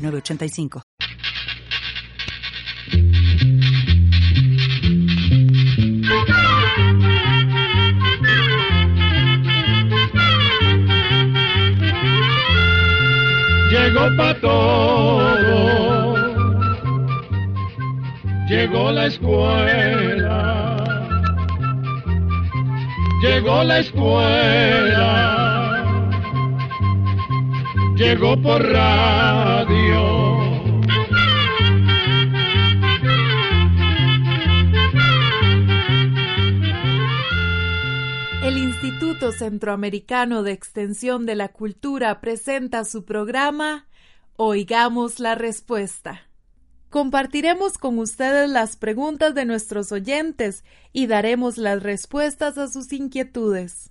985. Llegó para todo, llegó la escuela, llegó la escuela, llegó por radio. El Instituto Centroamericano de Extensión de la Cultura presenta su programa Oigamos la Respuesta. Compartiremos con ustedes las preguntas de nuestros oyentes y daremos las respuestas a sus inquietudes.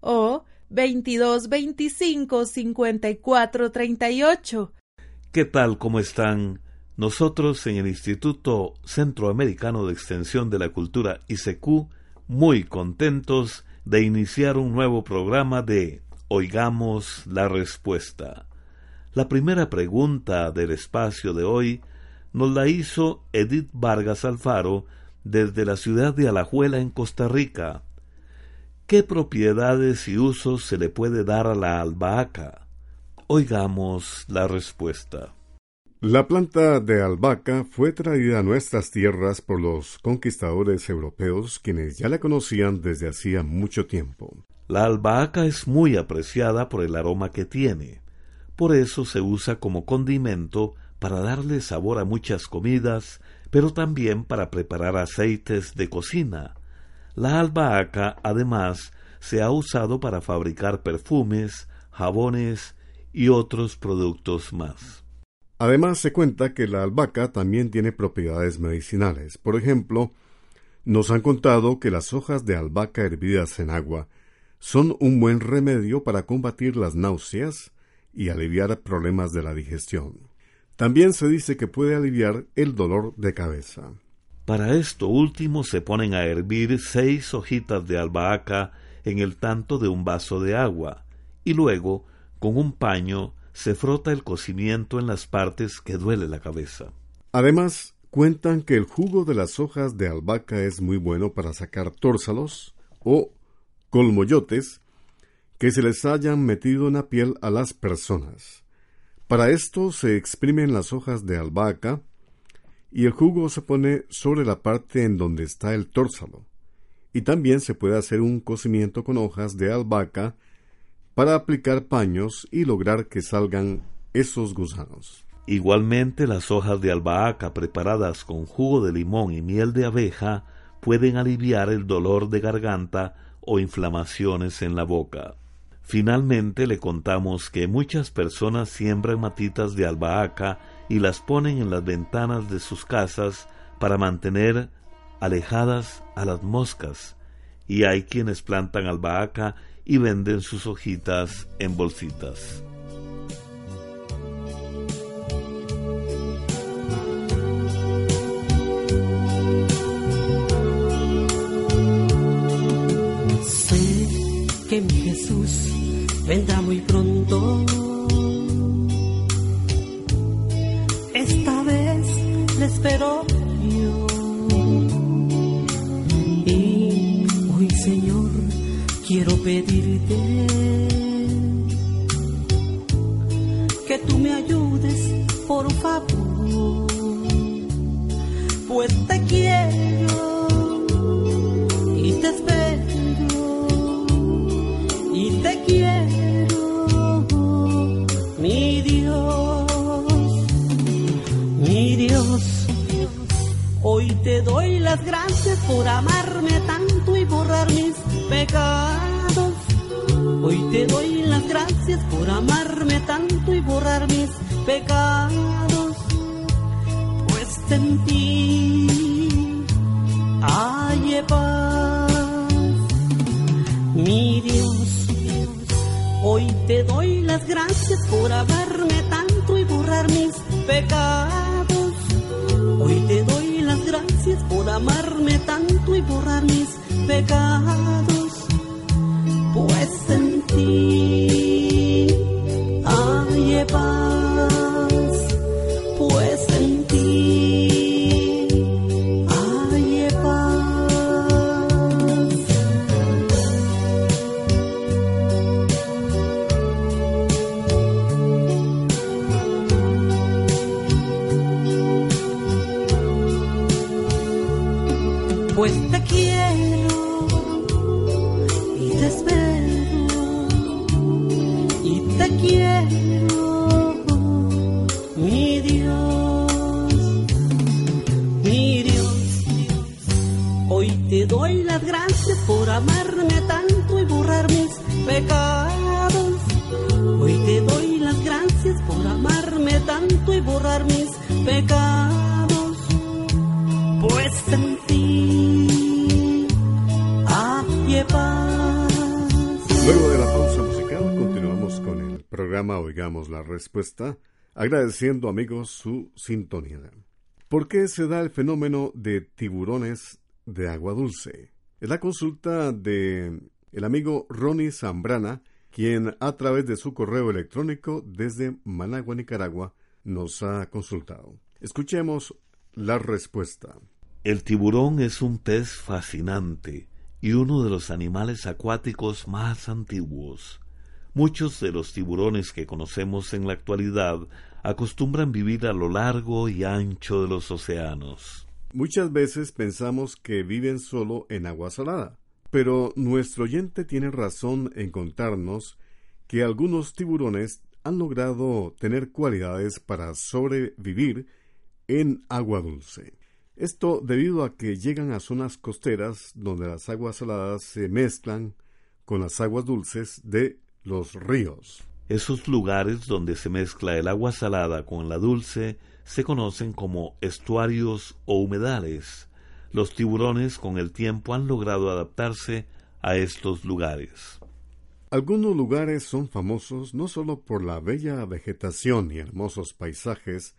o 2225-5438. ¿Qué tal? ¿Cómo están? Nosotros en el Instituto Centroamericano de Extensión de la Cultura ICQ muy contentos de iniciar un nuevo programa de Oigamos la Respuesta. La primera pregunta del espacio de hoy nos la hizo Edith Vargas Alfaro desde la ciudad de Alajuela en Costa Rica. ¿Qué propiedades y usos se le puede dar a la albahaca? Oigamos la respuesta. La planta de albahaca fue traída a nuestras tierras por los conquistadores europeos quienes ya la conocían desde hacía mucho tiempo. La albahaca es muy apreciada por el aroma que tiene. Por eso se usa como condimento para darle sabor a muchas comidas, pero también para preparar aceites de cocina. La albahaca, además, se ha usado para fabricar perfumes, jabones y otros productos más. Además se cuenta que la albahaca también tiene propiedades medicinales. Por ejemplo, nos han contado que las hojas de albahaca hervidas en agua son un buen remedio para combatir las náuseas y aliviar problemas de la digestión. También se dice que puede aliviar el dolor de cabeza. Para esto último se ponen a hervir seis hojitas de albahaca en el tanto de un vaso de agua y luego, con un paño, se frota el cocimiento en las partes que duele la cabeza. Además, cuentan que el jugo de las hojas de albahaca es muy bueno para sacar tórsalos o colmoyotes que se les hayan metido en la piel a las personas. Para esto se exprimen las hojas de albahaca y el jugo se pone sobre la parte en donde está el tórsalo. Y también se puede hacer un cocimiento con hojas de albahaca para aplicar paños y lograr que salgan esos gusanos. Igualmente las hojas de albahaca preparadas con jugo de limón y miel de abeja pueden aliviar el dolor de garganta o inflamaciones en la boca. Finalmente le contamos que muchas personas siembran matitas de albahaca y las ponen en las ventanas de sus casas para mantener alejadas a las moscas, y hay quienes plantan albahaca y venden sus hojitas en bolsitas. Sé que mi Jesús vendrá pedirte que tú me ayudes por favor, pues te quiero y te espero y te quiero, mi Dios, mi Dios. Hoy te doy las gracias por amarme tanto por amarme tanto y borrar mis pecados, pues en ti hay paz. Mi Dios, hoy te doy las gracias por amarme tanto y borrar mis pecados. Hoy te doy las gracias por amarme tanto y borrar mis pecados, pues en ti hay paz, gracias por amarme tanto y borrar mis pecados. Hoy te doy las gracias por amarme tanto y borrar mis pecados. Pues en ti hay paz. Luego de la pausa musical, continuamos con el programa Oigamos la Respuesta, agradeciendo amigos su sintonía. ¿Por qué se da el fenómeno de tiburones de agua dulce? Es la consulta de el amigo Ronnie Zambrana, quien a través de su correo electrónico desde Managua, Nicaragua, nos ha consultado. Escuchemos la respuesta. El tiburón es un pez fascinante y uno de los animales acuáticos más antiguos. Muchos de los tiburones que conocemos en la actualidad acostumbran vivir a lo largo y ancho de los océanos. Muchas veces pensamos que viven solo en agua salada, pero nuestro oyente tiene razón en contarnos que algunos tiburones han logrado tener cualidades para sobrevivir en agua dulce. Esto debido a que llegan a zonas costeras donde las aguas saladas se mezclan con las aguas dulces de los ríos. Esos lugares donde se mezcla el agua salada con la dulce se conocen como estuarios o humedales. Los tiburones con el tiempo han logrado adaptarse a estos lugares. Algunos lugares son famosos no solo por la bella vegetación y hermosos paisajes,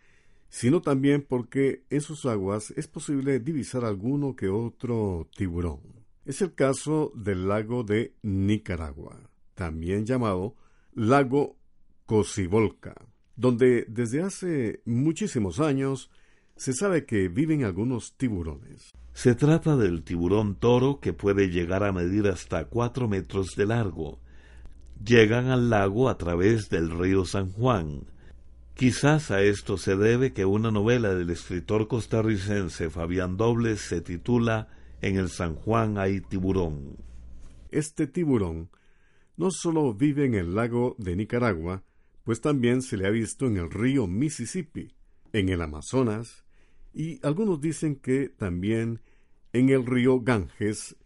sino también porque en sus aguas es posible divisar alguno que otro tiburón. Es el caso del lago de Nicaragua, también llamado lago Cocibolca, donde desde hace muchísimos años se sabe que viven algunos tiburones. Se trata del tiburón toro que puede llegar a medir hasta cuatro metros de largo. Llegan al lago a través del río San Juan. Quizás a esto se debe que una novela del escritor costarricense Fabián Dobles se titula En el San Juan hay tiburón. Este tiburón no solo vive en el lago de Nicaragua, pues también se le ha visto en el río Mississippi, en el Amazonas, y algunos dicen que también en el río Ganges,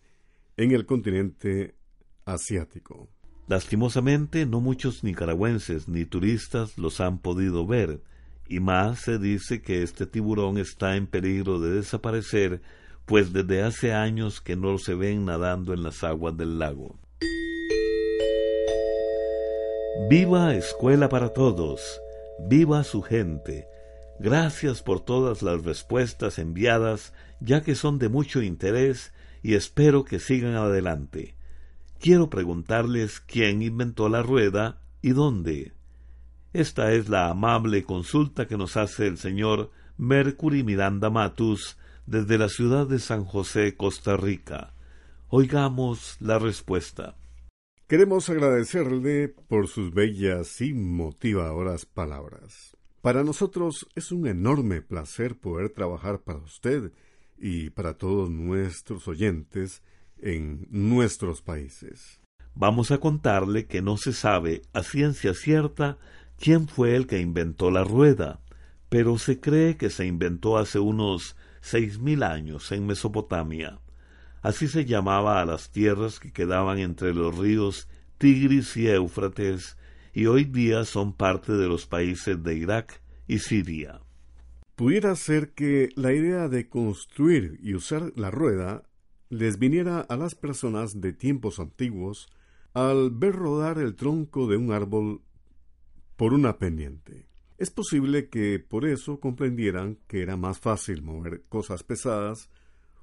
en el continente asiático. Lastimosamente, no muchos nicaragüenses ni turistas los han podido ver, y más se dice que este tiburón está en peligro de desaparecer, pues desde hace años que no se ven nadando en las aguas del lago. Viva Escuela para Todos, viva su gente. Gracias por todas las respuestas enviadas, ya que son de mucho interés y espero que sigan adelante. Quiero preguntarles quién inventó la rueda y dónde. Esta es la amable consulta que nos hace el señor Mercury Miranda Matus desde la ciudad de San José, Costa Rica. Oigamos la respuesta. Queremos agradecerle por sus bellas y motivadoras palabras. Para nosotros es un enorme placer poder trabajar para usted y para todos nuestros oyentes en nuestros países. Vamos a contarle que no se sabe a ciencia cierta quién fue el que inventó la rueda, pero se cree que se inventó hace unos seis mil años en Mesopotamia. Así se llamaba a las tierras que quedaban entre los ríos Tigris y Éufrates, y hoy día son parte de los países de Irak y Siria. Pudiera ser que la idea de construir y usar la rueda les viniera a las personas de tiempos antiguos al ver rodar el tronco de un árbol por una pendiente. Es posible que por eso comprendieran que era más fácil mover cosas pesadas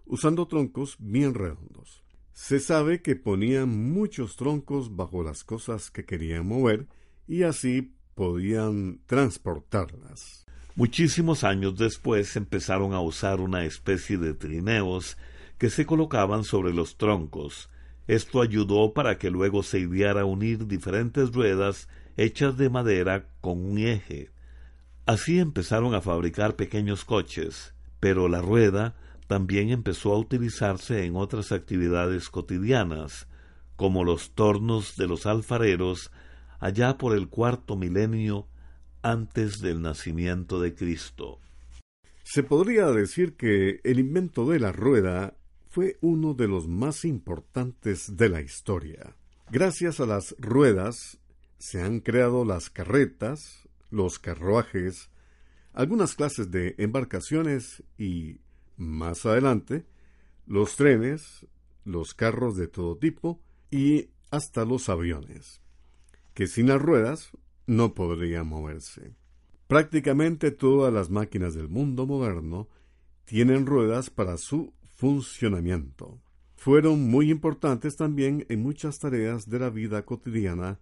usando troncos bien redondos. Se sabe que ponían muchos troncos bajo las cosas que querían mover y así podían transportarlas. Muchísimos años después empezaron a usar una especie de trineos que se colocaban sobre los troncos. Esto ayudó para que luego se ideara unir diferentes ruedas hechas de madera con un eje. Así empezaron a fabricar pequeños coches, pero la rueda también empezó a utilizarse en otras actividades cotidianas, como los tornos de los alfareros allá por el cuarto milenio antes del nacimiento de Cristo. Se podría decir que el invento de la rueda fue uno de los más importantes de la historia. Gracias a las ruedas se han creado las carretas, los carruajes, algunas clases de embarcaciones y más adelante, los trenes, los carros de todo tipo y hasta los aviones, que sin las ruedas no podrían moverse. Prácticamente todas las máquinas del mundo moderno tienen ruedas para su funcionamiento. Fueron muy importantes también en muchas tareas de la vida cotidiana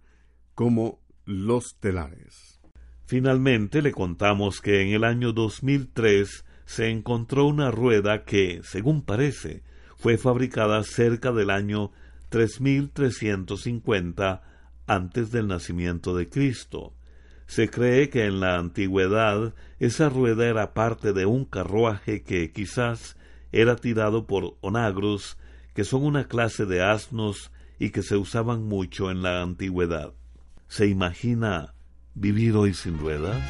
como los telares. Finalmente le contamos que en el año 2003 se encontró una rueda que, según parece, fue fabricada cerca del año 3350 antes del nacimiento de Cristo. Se cree que en la antigüedad esa rueda era parte de un carruaje que quizás era tirado por onagros, que son una clase de asnos y que se usaban mucho en la antigüedad. ¿Se imagina vivir hoy sin ruedas?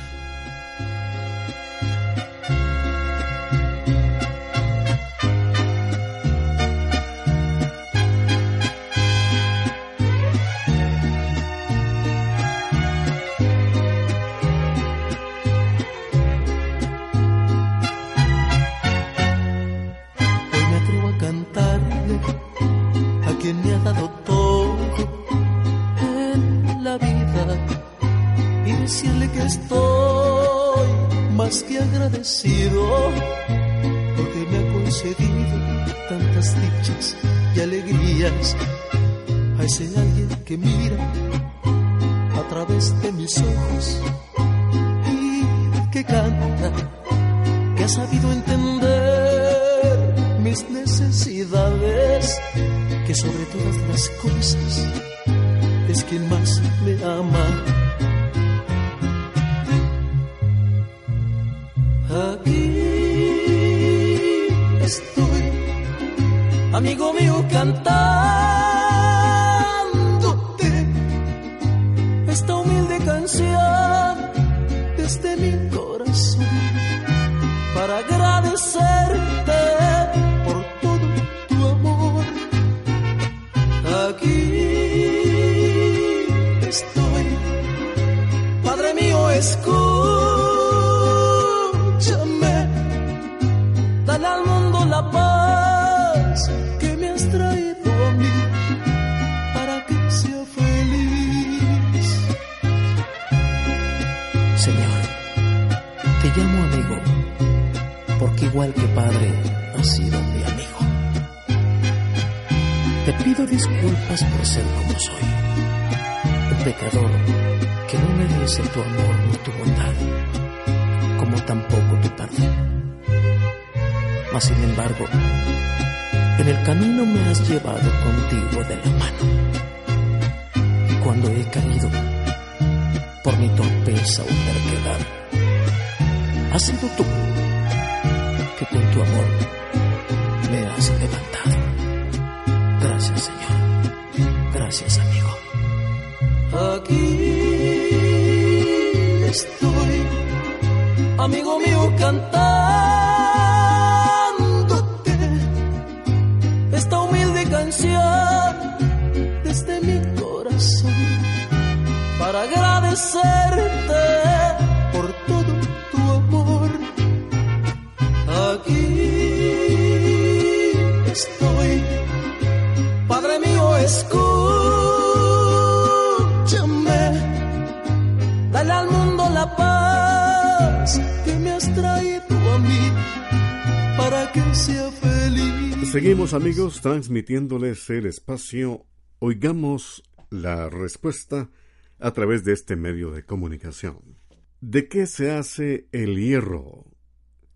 Porque me ha concedido tantas dichas y alegrías a ese alguien que mira a través de mis ojos y que canta, que ha sabido entender mis necesidades, que sobre todas las cosas es quien más me ama amigo mío, cantándote esta humilde canción desde mi corazón para agradecerte por todo tu amor. Aquí estoy, Padre mío, escúchame, tu amor ni tu bondad, como tampoco tu perdón. Mas sin embargo, en el camino me has llevado contigo de la mano. Cuando he caído, por mi torpeza o terquedad, has sido tú que con tu amor me has levantado. Gracias, Señor. Gracias, amigo. Aquí amigo mío, cantándote. Esta humilde canción desde mi corazón para agradecerte Seguimos amigos transmitiéndoles el espacio Oigamos la respuesta a través de este medio de comunicación. ¿De qué se hace el hierro?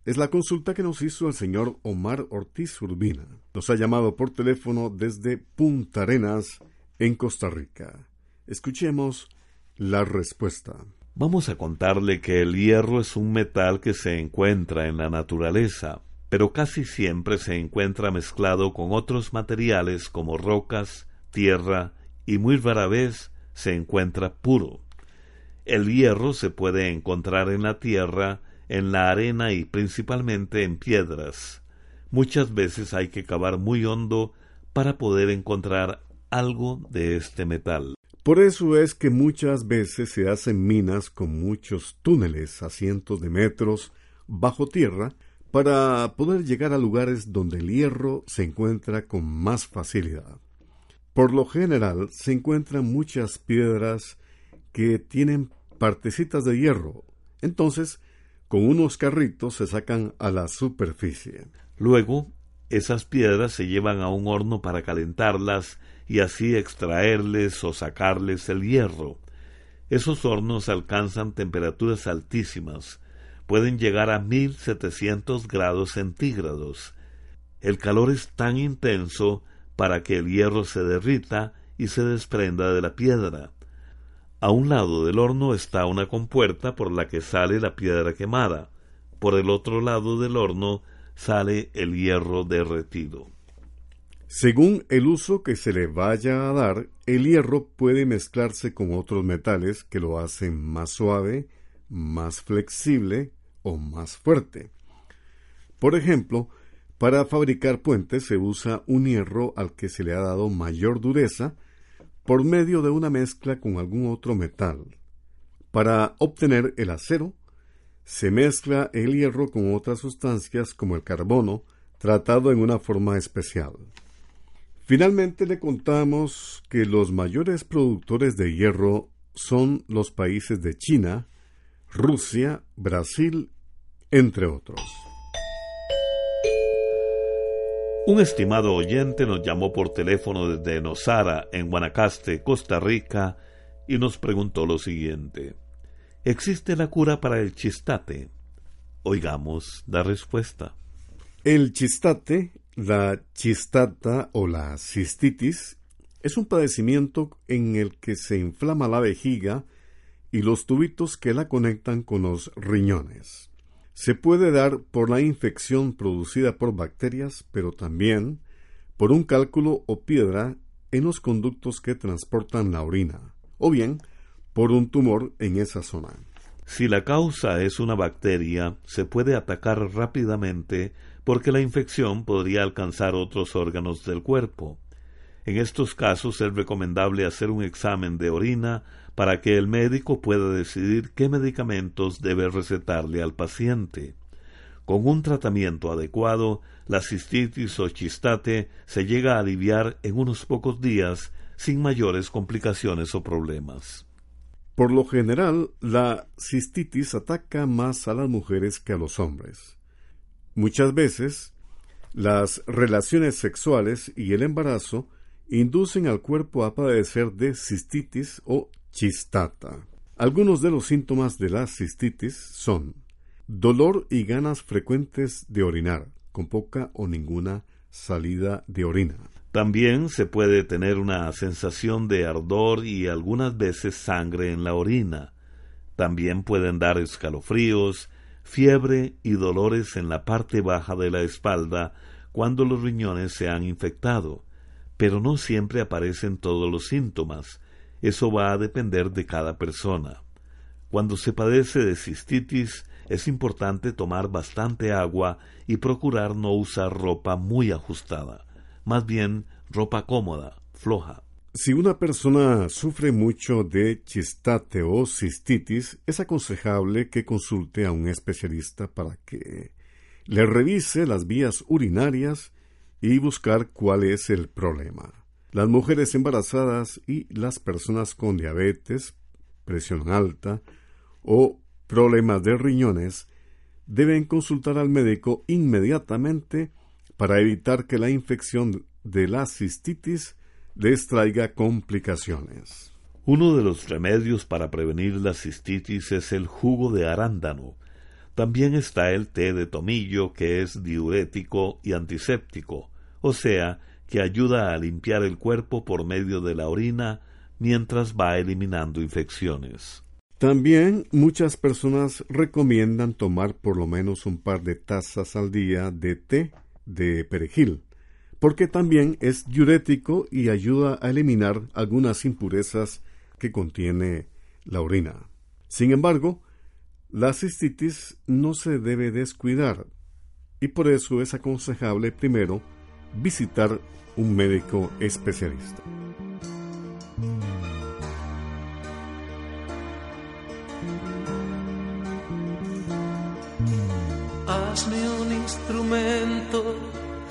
Es la consulta que nos hizo el señor Omar Ortiz Urbina. Nos ha llamado por teléfono desde Punta Arenas, en Costa Rica. Escuchemos la respuesta. Vamos a contarle que el hierro es un metal que se encuentra en la naturaleza, pero casi siempre se encuentra mezclado con otros materiales como rocas, tierra y muy rara vez se encuentra puro. El hierro se puede encontrar en la tierra, en la arena y principalmente en piedras. Muchas veces hay que cavar muy hondo para poder encontrar algo de este metal. Por eso es que muchas veces se hacen minas con muchos túneles a cientos de metros bajo tierra para poder llegar a lugares donde el hierro se encuentra con más facilidad. Por lo general se encuentran muchas piedras que tienen partecitas de hierro. Entonces, con unos carritos se sacan a la superficie. Luego, esas piedras se llevan a un horno para calentarlas y así extraerles o sacarles el hierro. Esos hornos alcanzan temperaturas altísimas, pueden llegar a 1700 grados centígrados. El calor es tan intenso para que el hierro se derrita y se desprenda de la piedra. A un lado del horno está una compuerta por la que sale la piedra quemada. Por el otro lado del horno sale el hierro derretido. Según el uso que se le vaya a dar, el hierro puede mezclarse con otros metales que lo hacen más suave, más flexible o más fuerte. Por ejemplo, para fabricar puentes se usa un hierro al que se le ha dado mayor dureza por medio de una mezcla con algún otro metal. Para obtener el acero, se mezcla el hierro con otras sustancias como el carbono, tratado en una forma especial. Finalmente le contamos que los mayores productores de hierro son los países de China, Rusia, Brasil, entre otros. Un estimado oyente nos llamó por teléfono desde Nosara, en Guanacaste, Costa Rica, y nos preguntó lo siguiente. ¿Existe la cura para el chistate? Oigamos la respuesta. El chistate, la chistata o la cistitis es un padecimiento en el que se inflama la vejiga y los tubitos que la conectan con los riñones. Se puede dar por la infección producida por bacterias, pero también por un cálculo o piedra en los conductos que transportan la orina, o bien por un tumor en esa zona. Si la causa es una bacteria, se puede atacar rápidamente porque la infección podría alcanzar otros órganos del cuerpo. En estos casos es recomendable hacer un examen de orina para que el médico pueda decidir qué medicamentos debe recetarle al paciente. Con un tratamiento adecuado, la cistitis o chistate se llega a aliviar en unos pocos días sin mayores complicaciones o problemas. Por lo general, la cistitis ataca más a las mujeres que a los hombres. Muchas veces, las relaciones sexuales y el embarazo inducen al cuerpo a padecer de cistitis o chistata. Algunos de los síntomas de la cistitis son dolor y ganas frecuentes de orinar, con poca o ninguna salida de orina. También se puede tener una sensación de ardor y algunas veces sangre en la orina. También pueden dar escalofríos, fiebre y dolores en la parte baja de la espalda cuando los riñones se han infectado, pero no siempre aparecen todos los síntomas. Eso va a depender de cada persona. Cuando se padece de cistitis, es importante tomar bastante agua y procurar no usar ropa muy ajustada, más bien ropa cómoda, floja. Si una persona sufre mucho de chistate o cistitis, es aconsejable que consulte a un especialista para que le revise las vías urinarias y buscar cuál es el problema. Las mujeres embarazadas y las personas con diabetes, presión alta o problemas de riñones deben consultar al médico inmediatamente para evitar que la infección de la cistitis les traiga complicaciones. Uno de los remedios para prevenir la cistitis es el jugo de arándano. También está el té de tomillo, que es diurético y antiséptico, o sea, que ayuda a limpiar el cuerpo por medio de la orina mientras va eliminando infecciones. También muchas personas recomiendan tomar por lo menos un par de tazas al día de té de perejil porque también es diurético y ayuda a eliminar algunas impurezas que contiene la orina. Sin embargo, la cistitis no se debe descuidar y por eso es aconsejable primero visitar un médico especialista. Hazme un instrumento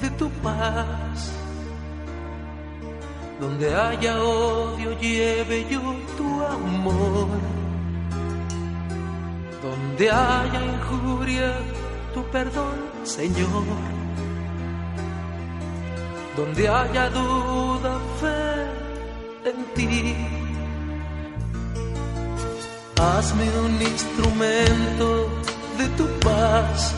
de tu paz. Donde haya odio, lleve yo tu amor. Donde haya injuria, tu perdón, Señor. Donde haya duda, fe en ti. Hazme un instrumento de tu paz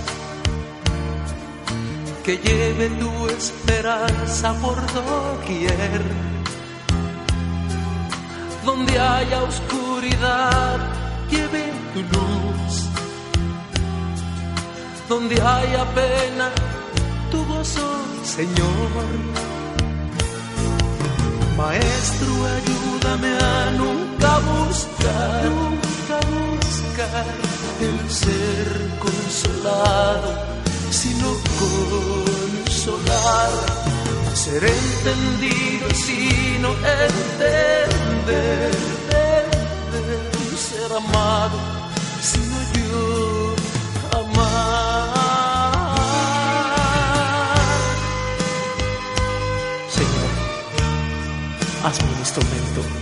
que lleve tu esperanza por doquier. Donde haya oscuridad, lleve tu luz. Donde haya pena, tu gozo, Señor. Maestro, ayúdame a nunca buscar, nunca buscar el ser consolado sino consolar, ser entendido sino entender, entender, ser amado sino yo instrumento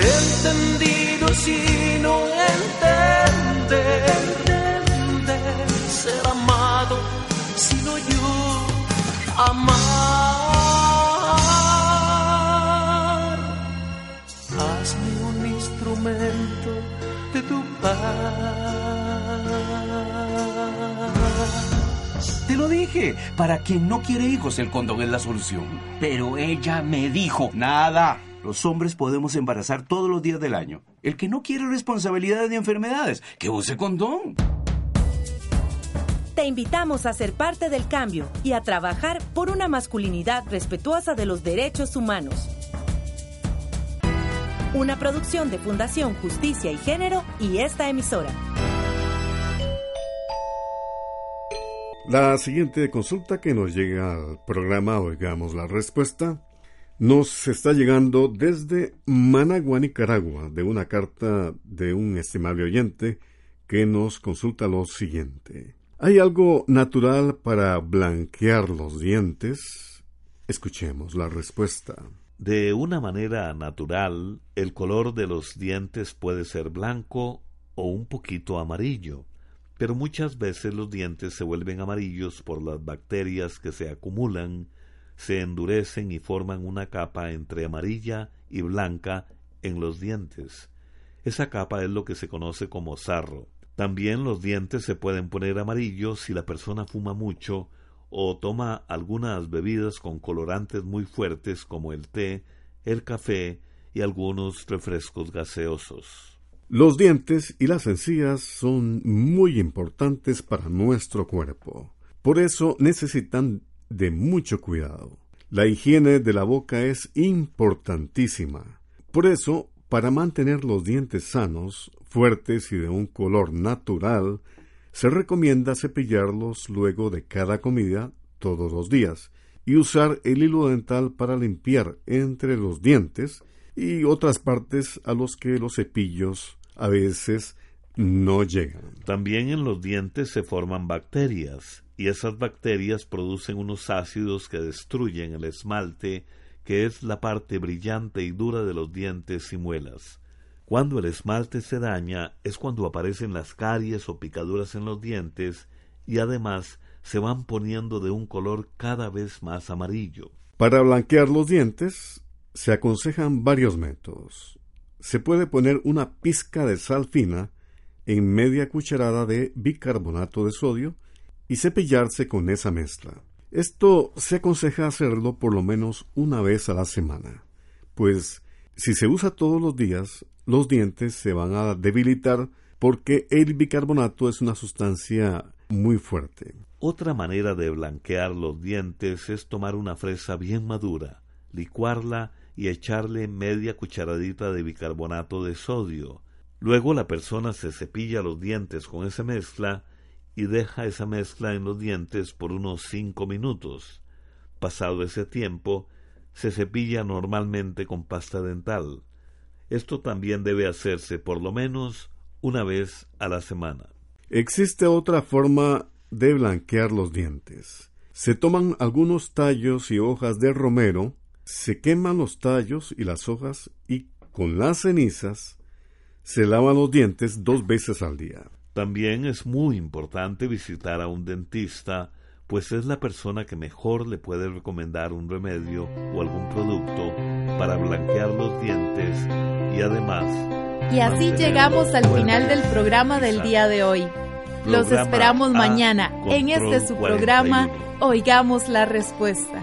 entendido sino entender, entender, ser amado sino yo amar. Hazme un instrumento de tu paz. Te lo dije, para quien no quiere hijos el condón es la solución. Pero ella me dijo, nada, los hombres podemos embarazar todos los días del año. El que no quiere responsabilidades de enfermedades, que use condón. Te invitamos a ser parte del cambio y a trabajar por una masculinidad respetuosa de los derechos humanos. Una producción de Fundación Justicia y Género y esta emisora. La siguiente consulta que nos llega al programa Oigamos la Respuesta nos está llegando desde Managua, Nicaragua, de una carta de un estimable oyente que nos consulta lo siguiente. ¿Hay algo natural para blanquear los dientes? Escuchemos la respuesta. De una manera natural, el color de los dientes puede ser blanco o un poquito amarillo pero muchas veces los dientes se vuelven amarillos por las bacterias que se acumulan, se endurecen y forman una capa entre amarilla y blanca en los dientes. Esa capa es lo que se conoce como sarro. También los dientes se pueden poner amarillos si la persona fuma mucho o toma algunas bebidas con colorantes muy fuertes como el té, el café y algunos refrescos gaseosos. Los dientes y las encías son muy importantes para nuestro cuerpo. Por eso necesitan de mucho cuidado. La higiene de la boca es importantísima. Por eso, para mantener los dientes sanos, fuertes y de un color natural, se recomienda cepillarlos luego de cada comida todos los días y usar el hilo dental para limpiar entre los dientes y otras partes a los que los cepillos a veces no llegan. También en los dientes se forman bacterias y esas bacterias producen unos ácidos que destruyen el esmalte, que es la parte brillante y dura de los dientes y muelas. Cuando el esmalte se daña es cuando aparecen las caries o picaduras en los dientes y además se van poniendo de un color cada vez más amarillo. Para blanquear los dientes se aconsejan varios métodos se puede poner una pizca de sal fina en media cucharada de bicarbonato de sodio y cepillarse con esa mezcla. Esto se aconseja hacerlo por lo menos una vez a la semana, pues si se usa todos los días, los dientes se van a debilitar porque el bicarbonato es una sustancia muy fuerte. Otra manera de blanquear los dientes es tomar una fresa bien madura, licuarla y echarle media cucharadita de bicarbonato de sodio. Luego la persona se cepilla los dientes con esa mezcla y deja esa mezcla en los dientes por unos cinco minutos. Pasado ese tiempo, se cepilla normalmente con pasta dental. Esto también debe hacerse por lo menos una vez a la semana. Existe otra forma de blanquear los dientes. Se toman algunos tallos y hojas de romero se queman los tallos y las hojas y con las cenizas se lavan los dientes dos veces al día. También es muy importante visitar a un dentista, pues es la persona que mejor le puede recomendar un remedio o algún producto para blanquear los dientes y además... Y así llegamos al final del programa del día de hoy. Los esperamos mañana en este su programa Oigamos la Respuesta.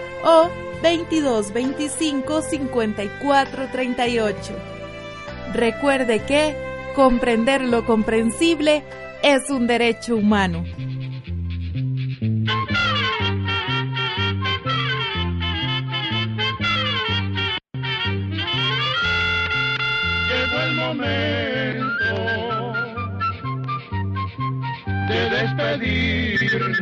o 22 25 54 38. Recuerde que comprender lo comprensible es un derecho humano. Llegó el momento de despedirnos